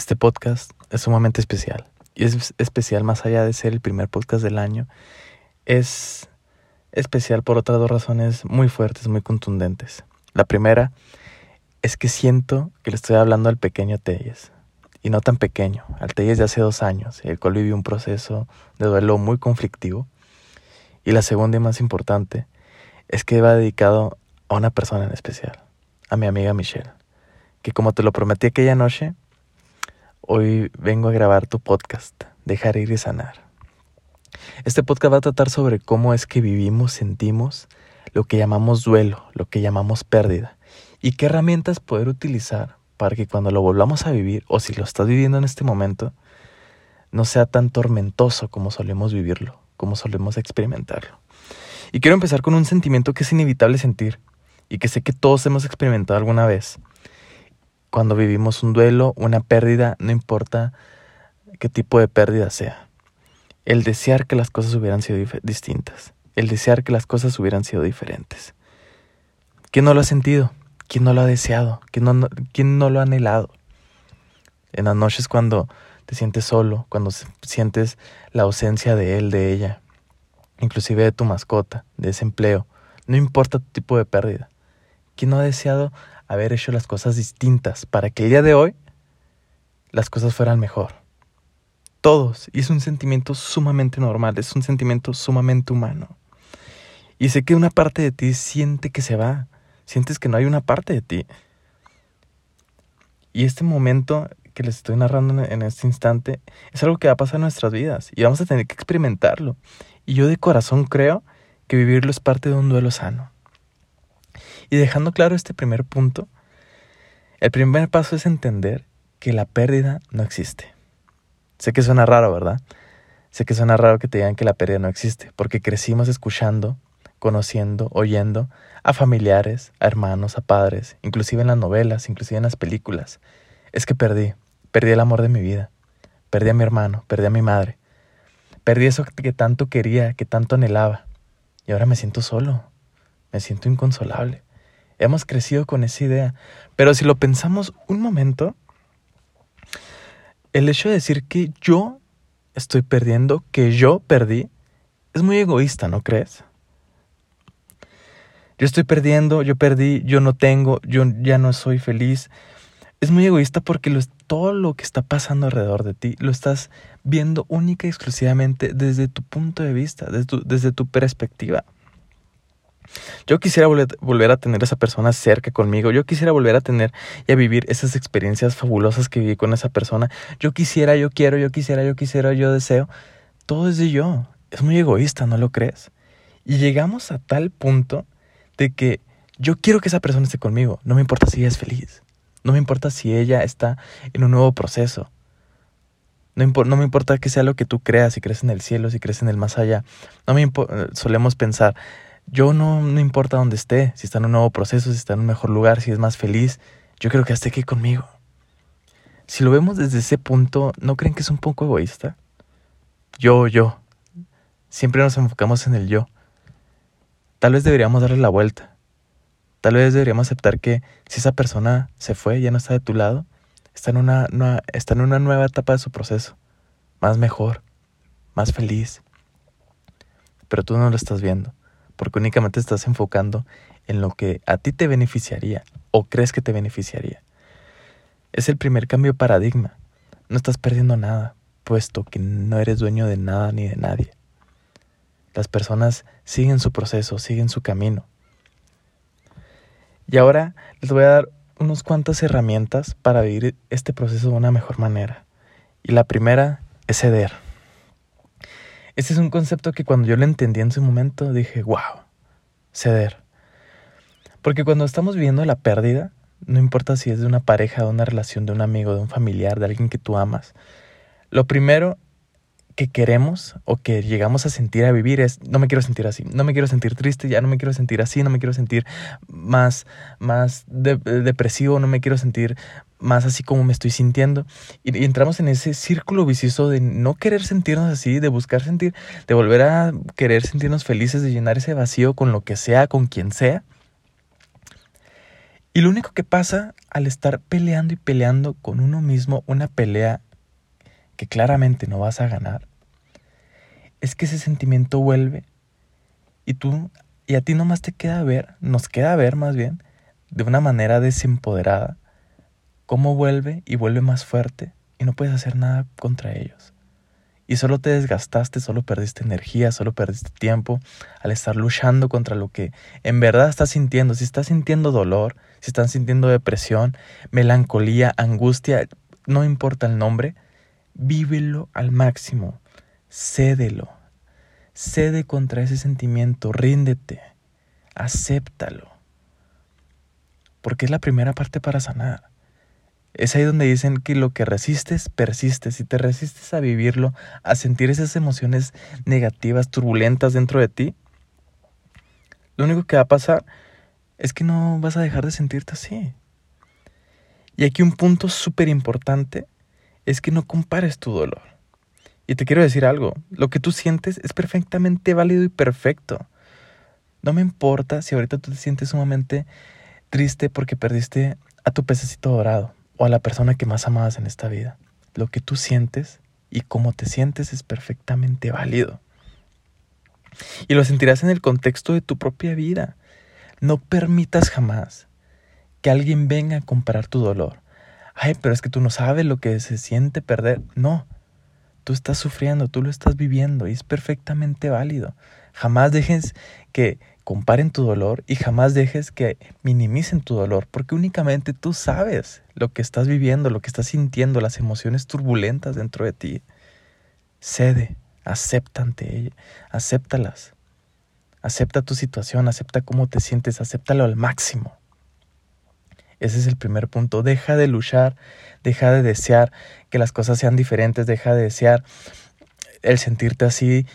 Este podcast es sumamente especial. Y es especial más allá de ser el primer podcast del año. Es especial por otras dos razones muy fuertes, muy contundentes. La primera es que siento que le estoy hablando al pequeño Telles. Y no tan pequeño, al Telles de hace dos años, el cual vivió un proceso de duelo muy conflictivo. Y la segunda y más importante es que va dedicado a una persona en especial, a mi amiga Michelle, que como te lo prometí aquella noche, hoy vengo a grabar tu podcast, Dejar ir y sanar. Este podcast va a tratar sobre cómo es que vivimos, sentimos lo que llamamos duelo, lo que llamamos pérdida, y qué herramientas poder utilizar para que cuando lo volvamos a vivir, o si lo estás viviendo en este momento, no sea tan tormentoso como solemos vivirlo, como solemos experimentarlo. Y quiero empezar con un sentimiento que es inevitable sentir, y que sé que todos hemos experimentado alguna vez. Cuando vivimos un duelo, una pérdida, no importa qué tipo de pérdida sea. El desear que las cosas hubieran sido distintas. El desear que las cosas hubieran sido diferentes. ¿Quién no lo ha sentido? ¿Quién no lo ha deseado? ¿Quién no, lo ha anhelado? En las noches cuando te sientes solo, cuando sientes la ausencia de él, de ella, inclusive de tu mascota, de ese empleo, no importa tu tipo de pérdida. ¿Quién no ha deseado haber hecho las cosas distintas para que el día de hoy las cosas fueran mejor? Todos. Y es un sentimiento sumamente normal, es un sentimiento sumamente humano. Y sé que una parte de ti siente que se va, sientes que no hay una parte de ti. Y este momento que les estoy narrando en este instante es algo que va a pasar en nuestras vidas y vamos a tener que experimentarlo. Y yo de corazón creo que vivirlo es parte de un duelo sano. Y dejando claro este primer punto, el primer paso es entender que la pérdida no existe. Sé que suena raro, ¿verdad? Sé que suena raro que te digan que la pérdida no existe, porque crecimos escuchando, conociendo, oyendo a familiares, a hermanos, a padres, inclusive en las novelas, inclusive en las películas. Es que perdí, perdí el amor de mi vida, perdí a mi hermano, perdí a mi madre, perdí eso que tanto quería, que tanto anhelaba, y ahora me siento solo, me siento inconsolable. Hemos crecido con esa idea. Pero si lo pensamos un momento, el hecho de decir que yo estoy perdiendo, que yo perdí, es muy egoísta, ¿no crees? Yo estoy perdiendo, yo perdí, yo no tengo, yo ya no soy feliz. Es muy egoísta porque todo lo que está pasando alrededor de ti lo estás viendo única y exclusivamente desde tu punto de vista, desde tu perspectiva. Yo quisiera volver, a tener a esa persona cerca conmigo. Yo quisiera volver a tener y a vivir esas experiencias fabulosas que viví con esa persona. Yo quisiera, yo quiero, yo quisiera, yo quisiera, yo deseo. Todo es de yo. Es muy egoísta, ¿no lo crees? Y llegamos a tal punto de que yo quiero que esa persona esté conmigo. No me importa si ella es feliz. No me importa si ella está en un nuevo proceso. No, no, me importa que sea lo que tú creas, si crees en el cielo, si crees en el más allá. No me solemos pensar, yo no, no importa dónde esté, si está en un nuevo proceso, si está en un mejor lugar, si es más feliz, yo creo que esté aquí conmigo. Si lo vemos desde ese punto, ¿no creen que es un poco egoísta? Yo, yo. Siempre nos enfocamos en el yo. Tal vez deberíamos darle la vuelta. Tal vez deberíamos aceptar que si esa persona se fue, ya no está de tu lado, está en una, está en una nueva etapa de su proceso. Más mejor, más feliz. Pero tú no lo estás viendo porque únicamente estás enfocando en lo que a ti te beneficiaría o crees que te beneficiaría. Es el primer cambio de paradigma. No estás perdiendo nada, puesto que no eres dueño de nada ni de nadie. Las personas siguen su proceso, siguen su camino. Y ahora les voy a dar unas cuantas herramientas para vivir este proceso de una mejor manera. Y la primera es ceder. Ese es un concepto que cuando yo lo entendí en su momento dije, wow, ceder. Porque cuando estamos viviendo la pérdida, no importa si es de una pareja, de una relación, de un amigo, de un familiar, de alguien que tú amas, lo primero que queremos o que llegamos a sentir a vivir es no me quiero sentir así, no me quiero sentir triste, ya no me quiero sentir así, no me quiero sentir más más depresivo, no me quiero sentir más así como me estoy sintiendo. Y, entramos en ese círculo vicioso de no querer sentirnos así, de buscar sentir, de volver a querer sentirnos felices, de llenar ese vacío con lo que sea, con quien sea. Y lo único que pasa al estar peleando y peleando con uno mismo, una pelea que claramente no vas a ganar, es que ese sentimiento vuelve y tú, y a ti nomás te queda ver, nos queda ver más bien, de una manera desempoderada, cómo vuelve y vuelve más fuerte y no puedes hacer nada contra ellos. Y solo te desgastaste, solo perdiste energía, solo perdiste tiempo al estar luchando contra lo que en verdad estás sintiendo. Si estás sintiendo dolor, si están sintiendo depresión, melancolía, angustia, no importa el nombre, vívelo al máximo, cédelo, cede contra ese sentimiento, ríndete, acéptalo, porque es la primera parte para sanar. Es ahí donde dicen que lo que resistes, persiste. Si te resistes a vivirlo, a sentir esas emociones negativas, turbulentas dentro de ti, lo único que va a pasar es que no vas a dejar de sentirte así. Y aquí un punto súper importante es que no compares tu dolor. Y te quiero decir algo, lo que tú sientes es perfectamente válido y perfecto. No me importa si ahorita tú te sientes sumamente triste porque perdiste a tu pececito dorado o a la persona que más amabas en esta vida. Lo que tú sientes y cómo te sientes es perfectamente válido. Y lo sentirás en el contexto de tu propia vida. No permitas jamás que alguien venga a comparar tu dolor. Ay, pero es que tú no sabes lo que se siente perder. No, tú estás sufriendo, tú lo estás viviendo y es perfectamente válido. Jamás dejes que comparen tu dolor y jamás dejes que minimicen tu dolor, porque únicamente tú sabes lo que estás viviendo, lo que estás sintiendo, las emociones turbulentas dentro de ti. Cede, acepta ante ella, acéptalas. Acepta tu situación, acepta cómo te sientes, acéptalo al máximo. Ese es el primer punto. Deja de luchar, deja de desear que las cosas sean diferentes, deja de desear el sentirte así.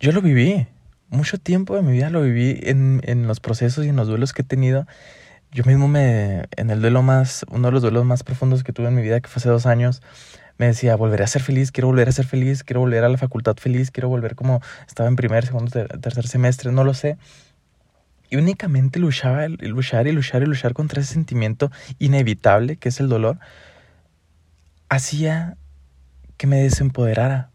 Yo lo viví, mucho tiempo de mi vida lo viví en, en los procesos y en los duelos que he tenido. Yo mismo me, en el duelo más, uno de los duelos más profundos que tuve en mi vida, que fue hace dos años, me decía, volveré a ser feliz, quiero volver a ser feliz, quiero volver a la facultad feliz, quiero volver como estaba en primer, segundo, tercer semestre, no lo sé. Y únicamente luchaba, luchar y luchar y luchar contra ese sentimiento inevitable que es el dolor, hacía que me desempoderara.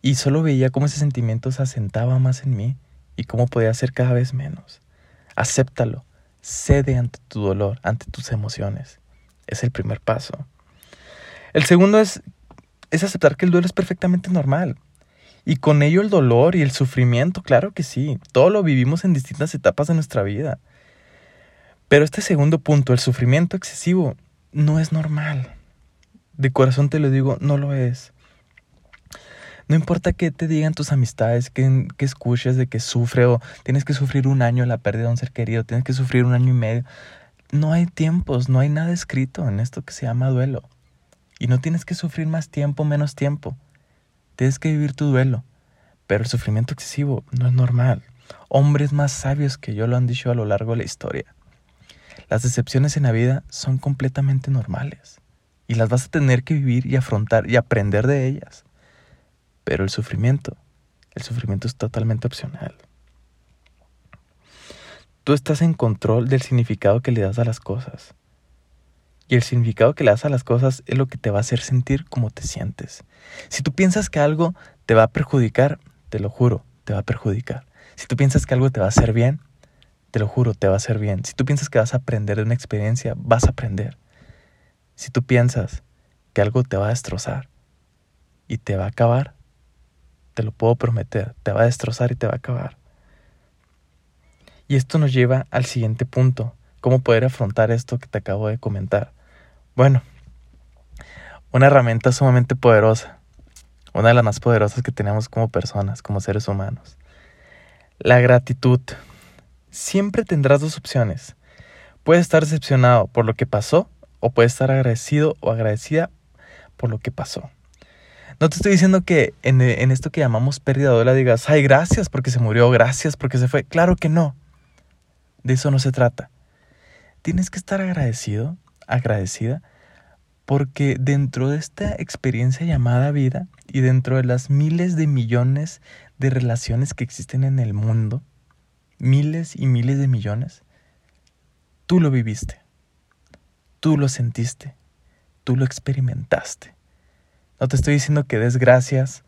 Y solo veía cómo ese sentimiento se asentaba más en mí y cómo podía ser cada vez menos. Acéptalo, cede ante tu dolor, ante tus emociones. Es el primer paso. El segundo es, es aceptar que el duelo es perfectamente normal. Y con ello el dolor y el sufrimiento, claro que sí, todo lo vivimos en distintas etapas de nuestra vida. Pero este segundo punto, el sufrimiento excesivo, no es normal. De corazón te lo digo, no lo es. No importa qué te digan tus amistades, que, escuches de que sufre o tienes que sufrir un año la pérdida de un ser querido, tienes que sufrir un año y medio. No hay tiempos, no hay nada escrito en esto que se llama duelo. Y no tienes que sufrir más tiempo, menos tiempo. Tienes que vivir tu duelo. Pero el sufrimiento excesivo no es normal. Hombres más sabios que yo lo han dicho a lo largo de la historia. Las decepciones en la vida son completamente normales. Y las vas a tener que vivir y afrontar y aprender de ellas. Pero el sufrimiento, el sufrimiento es totalmente opcional. Tú estás en control del significado que le das a las cosas. Y el significado que le das a las cosas es lo que te va a hacer sentir como te sientes. Si tú piensas que algo te va a perjudicar, te lo juro, te va a perjudicar. Si tú piensas que algo te va a hacer bien, te lo juro, te va a hacer bien. Si tú piensas que vas a aprender de una experiencia, vas a aprender. Si tú piensas que algo te va a destrozar y te va a acabar, te lo puedo prometer, te va a destrozar y te va a acabar. Y esto nos lleva al siguiente punto, cómo poder afrontar esto que te acabo de comentar. Bueno, una herramienta sumamente poderosa, una de las más poderosas que tenemos como personas, como seres humanos. La gratitud. Siempre tendrás dos opciones. Puedes estar decepcionado por lo que pasó o puedes estar agradecido o agradecida por lo que pasó. No te estoy diciendo que en, esto que llamamos pérdida de duela digas, ay, gracias porque se murió, gracias porque se fue. Claro que no. De eso no se trata. Tienes que estar agradecido agradecida porque dentro de esta experiencia llamada vida y dentro de las miles de millones de relaciones que existen en el mundo, miles y miles de millones, tú lo viviste, tú lo sentiste, tú lo experimentaste. No te estoy diciendo que des gracias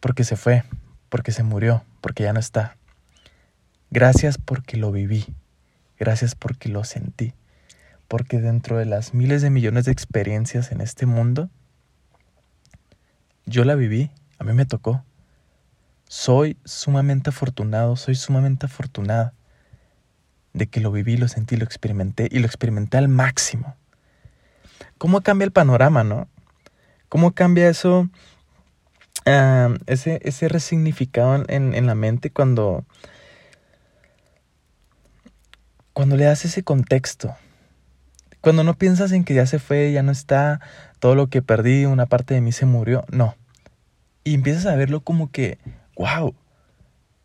porque se fue, porque se murió, porque ya no está. Gracias porque lo viví, gracias porque lo sentí, porque dentro de las miles de millones de experiencias en este mundo, yo la viví, a mí me tocó. Soy sumamente afortunado, soy sumamente afortunada de que lo viví, lo sentí, lo experimenté y lo experimenté al máximo. ¿Cómo cambia el panorama, no? ¿Cómo cambia eso, ah, ese, ese resignificado en, en la mente cuando, cuando le das ese contexto? Cuando no piensas en que ya se fue, ya no está, todo lo que perdí, una parte de mí se murió, no. Y empiezas a verlo como que, wow,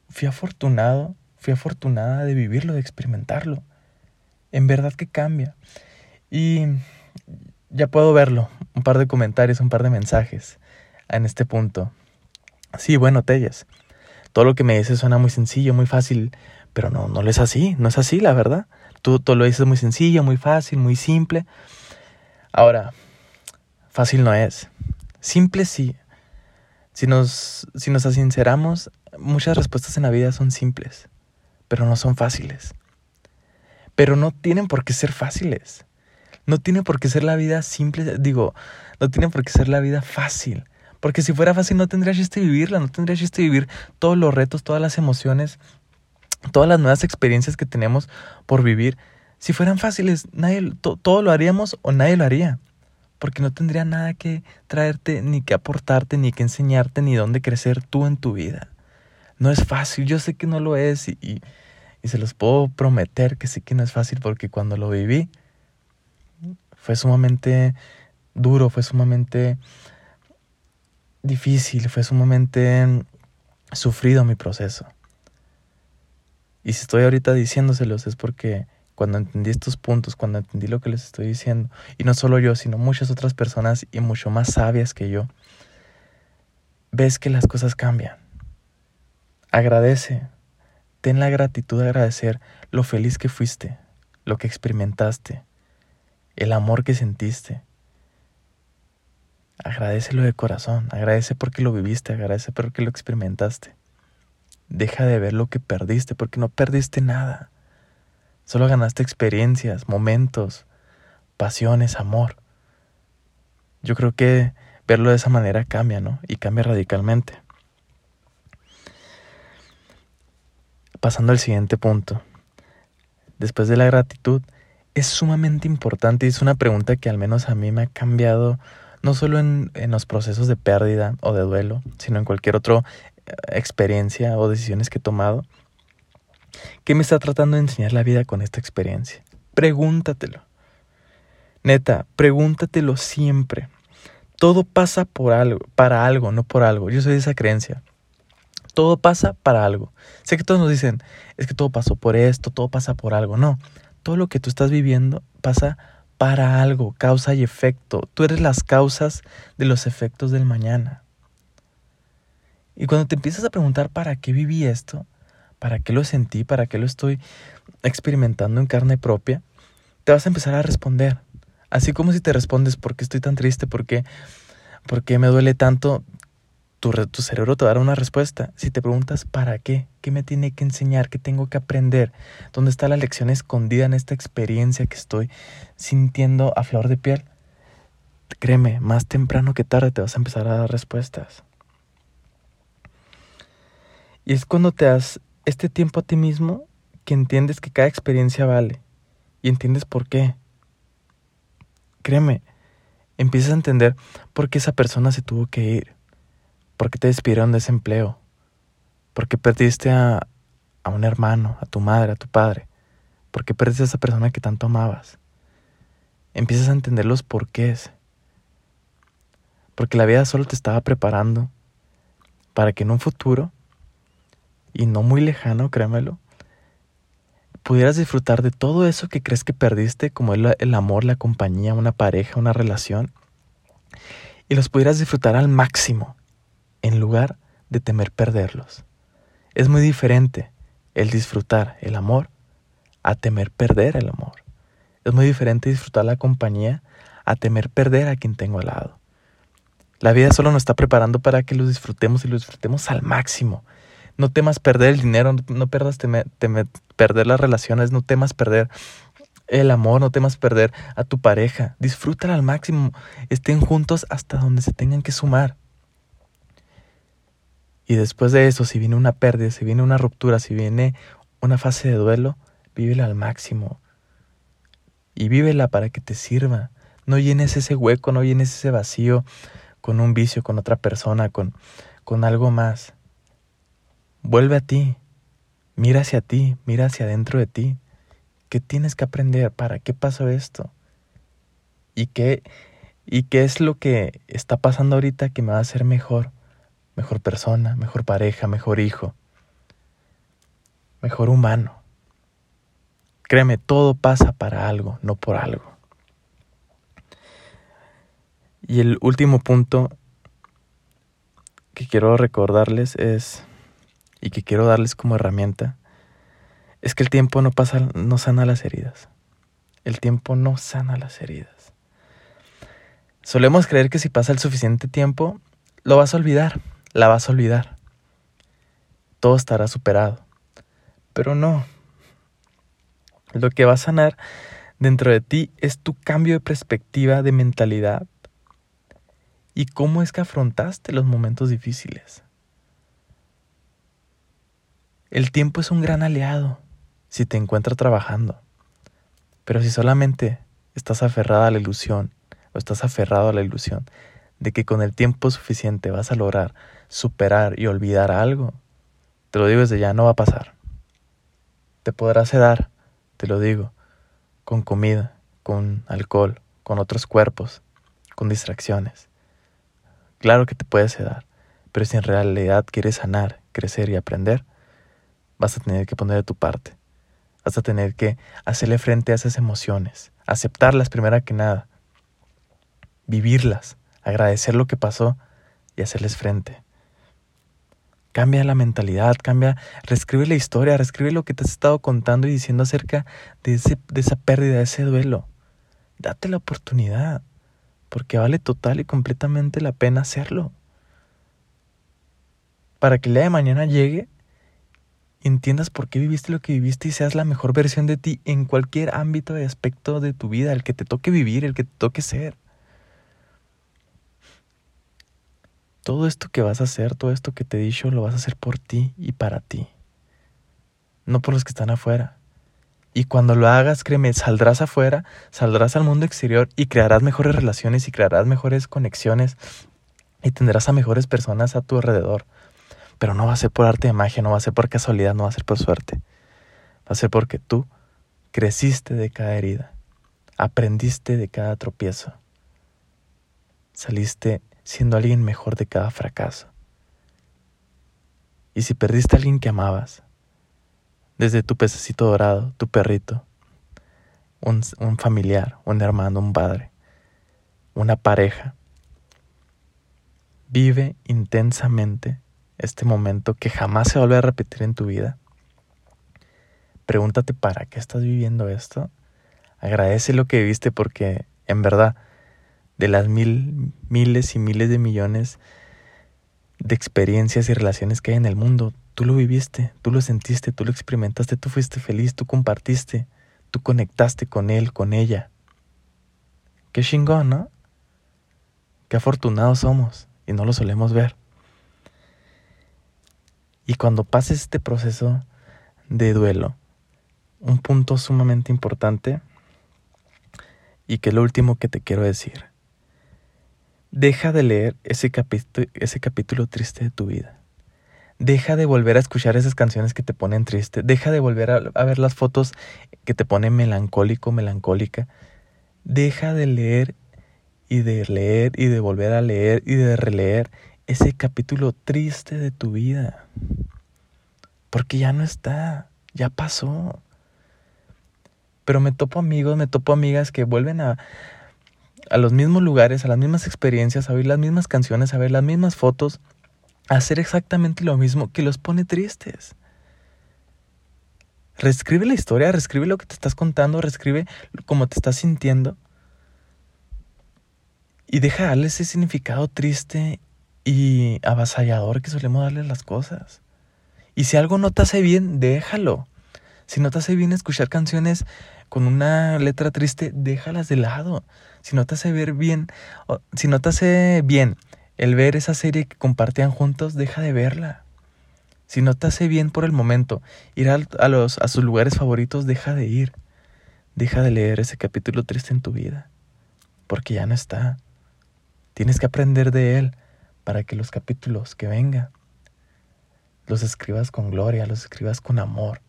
fui afortunado, fui afortunada de vivirlo, de experimentarlo. En verdad que cambia. Y ya puedo verlo, un par de comentarios, un par de mensajes en este punto. Sí, bueno, Telles, todo lo que me dices suena muy sencillo, muy fácil, pero no, no lo es así, no es así, la verdad. Tú, lo dices muy sencillo, muy fácil, muy simple. Ahora, fácil no es. Simple sí, si nos, si nos sinceramos, muchas respuestas en la vida son simples, pero no son fáciles. Pero no tienen por qué ser fáciles. No tiene por qué ser la vida simple, digo, no tiene por qué ser la vida fácil. Porque si fuera fácil no tendrías chiste vivirla, no tendrías chiste vivir todos los retos, todas las emociones, todas las nuevas experiencias que tenemos por vivir. Si fueran fáciles, nadie, todo lo haríamos o nadie lo haría porque no tendría nada que traerte, ni que aportarte, ni que enseñarte, ni dónde crecer tú en tu vida. No es fácil, yo sé que no lo es y, y, se los puedo prometer que sí que no es fácil porque cuando lo viví fue sumamente duro, fue sumamente difícil, fue sumamente sufrido mi proceso. Y si estoy ahorita diciéndoselos es porque cuando entendí estos puntos, cuando entendí lo que les estoy diciendo, y no solo yo, sino muchas otras personas y mucho más sabias que yo, ves que las cosas cambian. Agradece, ten la gratitud de agradecer lo feliz que fuiste, lo que experimentaste, el amor que sentiste. Agradecelo de corazón, agradece porque lo viviste, agradece porque lo experimentaste. Deja de ver lo que perdiste, porque no perdiste nada. Solo ganaste experiencias, momentos, pasiones, amor. Yo creo que verlo de esa manera cambia, ¿no? Y cambia radicalmente. Pasando al siguiente punto. Después de la gratitud, es sumamente importante y es una pregunta que al menos a mí me ha cambiado no solo en, en los procesos de pérdida o de duelo, sino en cualquier otra eh, experiencia o decisiones que he tomado ¿Qué me está tratando de enseñar la vida con esta experiencia? Pregúntatelo. Neta, pregúntatelo siempre. Todo pasa por algo, para algo, no por algo. Yo soy de esa creencia. Todo pasa para algo. Sé que todos nos dicen, es que todo pasó por esto, todo pasa por algo. No, todo lo que tú estás viviendo pasa para algo, causa y efecto. Tú eres las causas de los efectos del mañana. Y cuando te empiezas a preguntar para qué viví esto, ¿Para qué lo sentí? ¿Para qué lo estoy experimentando en carne propia? Te vas a empezar a responder. Así como si te respondes, ¿por qué estoy tan triste? ¿Por qué, ¿Por qué me duele tanto? Tu, tu cerebro te dará una respuesta. Si te preguntas, ¿para qué? ¿Qué me tiene que enseñar? ¿Qué tengo que aprender? ¿Dónde está la lección escondida en esta experiencia que estoy sintiendo a flor de piel? Créeme, más temprano que tarde te vas a empezar a dar respuestas. Y es cuando te has este tiempo a ti mismo que entiendes que cada experiencia vale y entiendes por qué. Créeme, empiezas a entender por qué esa persona se tuvo que ir, por qué te despidieron de ese empleo, por qué perdiste a, un hermano, a tu madre, a tu padre, por qué perdiste a esa persona que tanto amabas. Empiezas a entender los porqués. Porque la vida solo te estaba preparando para que en un futuro y no muy lejano, créemelo, pudieras disfrutar de todo eso que crees que perdiste, como el, el amor, la compañía, una pareja, una relación, y los pudieras disfrutar al máximo, en lugar de temer perderlos. Es muy diferente el disfrutar el amor a temer perder el amor. Es muy diferente disfrutar la compañía a temer perder a quien tengo al lado. La vida solo nos está preparando para que lo disfrutemos y lo disfrutemos al máximo. No temas perder el dinero, no perdas perder las relaciones, no temas perder el amor, no temas perder a tu pareja. Disfrútala al máximo. Estén juntos hasta donde se tengan que sumar. Y después de eso, si viene una pérdida, si viene una ruptura, si viene una fase de duelo, vívela al máximo. Y vívela para que te sirva. No llenes ese hueco, no llenes ese vacío con un vicio, con otra persona, con, con algo más. Vuelve a ti. Mira hacia ti, mira hacia adentro de ti. ¿Qué tienes que aprender? ¿Para qué pasó esto? ¿Y qué, ¿Y qué es lo que está pasando ahorita que me va a hacer mejor? Mejor persona, mejor pareja, mejor hijo, mejor humano. Créeme, todo pasa para algo, no por algo. Y el último punto que quiero recordarles es, y que quiero darles como herramienta, es que el tiempo no pasa, no sana las heridas. El tiempo no sana las heridas. Solemos creer que si pasa el suficiente tiempo, lo vas a olvidar, la vas a olvidar. Todo estará superado. Pero no. Lo que va a sanar dentro de ti es tu cambio de perspectiva, de mentalidad y cómo es que afrontaste los momentos difíciles. El tiempo es un gran aliado si te encuentra trabajando. Pero si solamente estás aferrada a la ilusión o estás aferrado a la ilusión de que con el tiempo suficiente vas a lograr superar y olvidar algo, te lo digo desde ya, no va a pasar. Te podrás sedar, te lo digo, con comida, con alcohol, con otros cuerpos, con distracciones. Claro que te puedes sedar, pero si en realidad quieres sanar, crecer y aprender, vas a tener que poner de tu parte. Vas a tener que hacerle frente a esas emociones, aceptarlas primero que nada, vivirlas, agradecer lo que pasó y hacerles frente. Cambia la mentalidad, cambia, reescribe la historia, reescribe lo que te has estado contando y diciendo acerca de, de esa pérdida, de ese duelo. Date la oportunidad, porque vale total y completamente la pena hacerlo. Para que el día de mañana llegue entiendas por qué viviste lo que viviste y seas la mejor versión de ti en cualquier ámbito y aspecto de tu vida, el que te toque vivir, el que te toque ser. Todo esto que vas a hacer, todo esto que te he dicho, lo vas a hacer por ti y para ti, no por los que están afuera. Y cuando lo hagas, créeme, saldrás afuera, saldrás al mundo exterior y crearás mejores relaciones y crearás mejores conexiones y tendrás a mejores personas a tu alrededor. Pero no va a ser por arte de magia, no va a ser por casualidad, no va a ser por suerte. Va a ser porque tú creciste de cada herida, aprendiste de cada tropiezo, saliste siendo alguien mejor de cada fracaso. Y si perdiste a alguien que amabas, desde tu pececito dorado, tu perrito, un, un familiar, un hermano, un padre, una pareja, vive intensamente este momento que jamás se vuelve a repetir en tu vida. Pregúntate para qué estás viviendo esto. Agradece lo que viviste porque en verdad de las mil, miles y miles de millones de experiencias y relaciones que hay en el mundo, tú lo viviste, tú lo sentiste, tú lo experimentaste, tú fuiste feliz, tú compartiste, tú conectaste con él, con ella. Qué chingón, ¿no? Qué afortunados somos y no lo solemos ver. Y cuando pases este proceso de duelo, un punto sumamente importante y que es lo último que te quiero decir. Deja de leer ese, capítulo, ese capítulo triste de tu vida. Deja de volver a escuchar esas canciones que te ponen triste. Deja de volver a, a ver las fotos que te ponen melancólico, melancólica. Deja de leer y de leer y de volver a leer y de releer ese capítulo triste de tu vida. Porque ya no está, ya pasó. Pero me topo amigos, me topo amigas que vuelven a, a los mismos lugares, a las mismas experiencias, a oír las mismas canciones, a ver las mismas fotos, a hacer exactamente lo mismo que los pone tristes. Reescribe la historia, reescribe lo que te estás contando, reescribe cómo te estás sintiendo. Y deja darle ese significado triste y avasallador que solemos darle las cosas. Y si algo no te hace bien, déjalo. Si no te hace bien escuchar canciones con una letra triste, déjalas de lado. Si no te hace ver bien, si no te hace bien el ver esa serie que compartían juntos, deja de verla. Si no te hace bien por el momento ir a, los, a sus lugares favoritos, deja de ir. Deja de leer ese capítulo triste en tu vida, porque ya no está. Tienes que aprender de él para que los capítulos que vengan los escribas con gloria, los escribas con amor,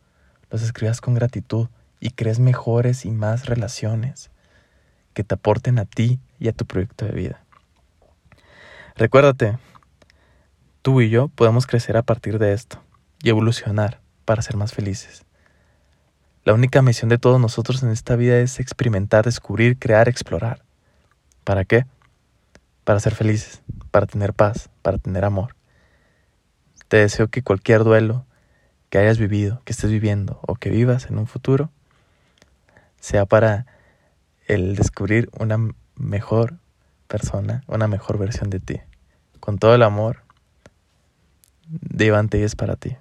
los escribas con gratitud y crees mejores y más relaciones que te aporten a ti y a tu proyecto de vida. Recuérdate, tú y yo podemos crecer a partir de esto y evolucionar para ser más felices. La única misión de todos nosotros en esta vida es experimentar, descubrir, crear, explorar. ¿Para qué? Para ser felices, para tener paz, para tener amor. Te deseo que cualquier duelo que hayas vivido, que estés viviendo o que vivas en un futuro, sea para el descubrir una mejor persona, una mejor versión de ti. Con todo el amor de Iván es para ti.